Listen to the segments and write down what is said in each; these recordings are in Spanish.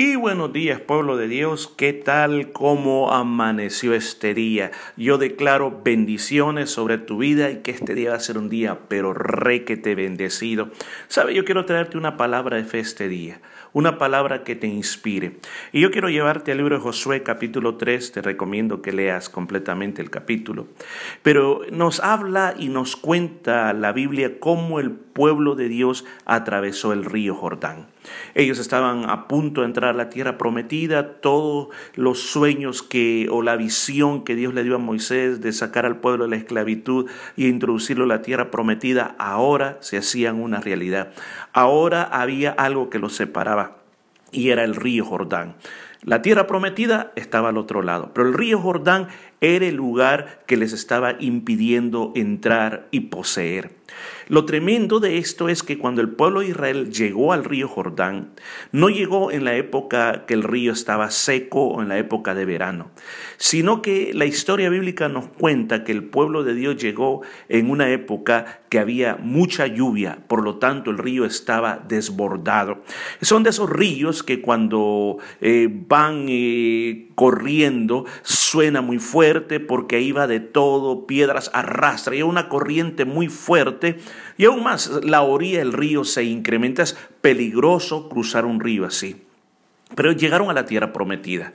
Y buenos días, pueblo de Dios. ¿Qué tal? ¿Cómo amaneció este día? Yo declaro bendiciones sobre tu vida y que este día va a ser un día, pero requete bendecido. Sabe, yo quiero traerte una palabra de fe este día, una palabra que te inspire. Y yo quiero llevarte al libro de Josué, capítulo 3. Te recomiendo que leas completamente el capítulo. Pero nos habla y nos cuenta la Biblia cómo el pueblo de Dios atravesó el río Jordán. Ellos estaban a punto de entrar a la tierra prometida, todos los sueños que o la visión que Dios le dio a Moisés de sacar al pueblo de la esclavitud y introducirlo en la tierra prometida, ahora se hacían una realidad. Ahora había algo que los separaba y era el río Jordán. La tierra prometida estaba al otro lado, pero el río Jordán era el lugar que les estaba impidiendo entrar y poseer. Lo tremendo de esto es que cuando el pueblo de Israel llegó al río Jordán, no llegó en la época que el río estaba seco o en la época de verano, sino que la historia bíblica nos cuenta que el pueblo de Dios llegó en una época que había mucha lluvia, por lo tanto el río estaba desbordado. Son de esos ríos que cuando eh, van eh, corriendo suena muy fuerte porque iba de todo, piedras arrastra, y una corriente muy fuerte y aún más la orilla del río se incrementa, es peligroso cruzar un río así. Pero llegaron a la tierra prometida.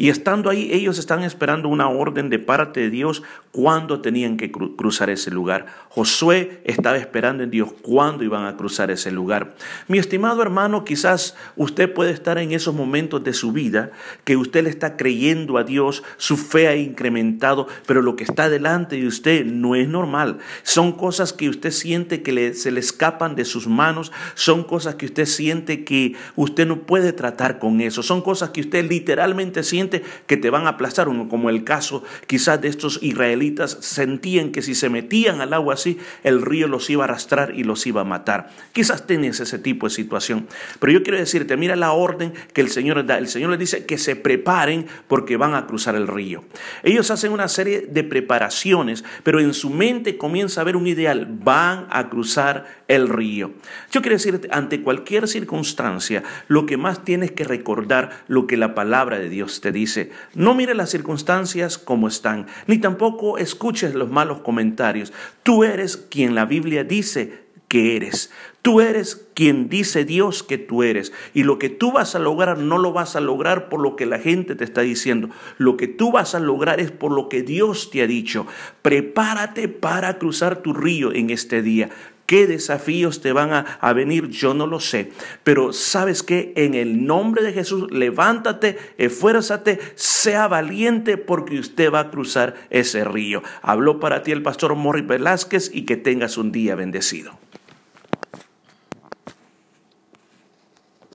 Y estando ahí, ellos están esperando una orden de parte de Dios cuándo tenían que cruzar ese lugar. Josué estaba esperando en Dios cuándo iban a cruzar ese lugar. Mi estimado hermano, quizás usted puede estar en esos momentos de su vida que usted le está creyendo a Dios, su fe ha incrementado, pero lo que está delante de usted no es normal. Son cosas que usted siente que se le escapan de sus manos, son cosas que usted siente que usted no puede tratar con eso, son cosas que usted literalmente siente que te van a aplastar, como el caso quizás de estos israelitas, sentían que si se metían al agua así, el río los iba a arrastrar y los iba a matar. Quizás tienes ese tipo de situación, pero yo quiero decirte, mira la orden que el Señor da. El Señor les dice que se preparen porque van a cruzar el río. Ellos hacen una serie de preparaciones, pero en su mente comienza a ver un ideal, van a cruzar el río. Yo quiero decirte, ante cualquier circunstancia, lo que más tienes que recordar lo que la palabra de Dios te dice no mire las circunstancias como están, ni tampoco escuches los malos comentarios. Tú eres quien la Biblia dice que eres. Tú eres quien dice Dios que tú eres. Y lo que tú vas a lograr no lo vas a lograr por lo que la gente te está diciendo. Lo que tú vas a lograr es por lo que Dios te ha dicho. Prepárate para cruzar tu río en este día. ¿Qué desafíos te van a, venir? Yo no lo sé. Pero sabes que en el nombre de Jesús, levántate, esfuérzate, sea valiente porque usted va a cruzar ese río. Habló para ti el pastor Morri Velázquez y que tengas un día bendecido.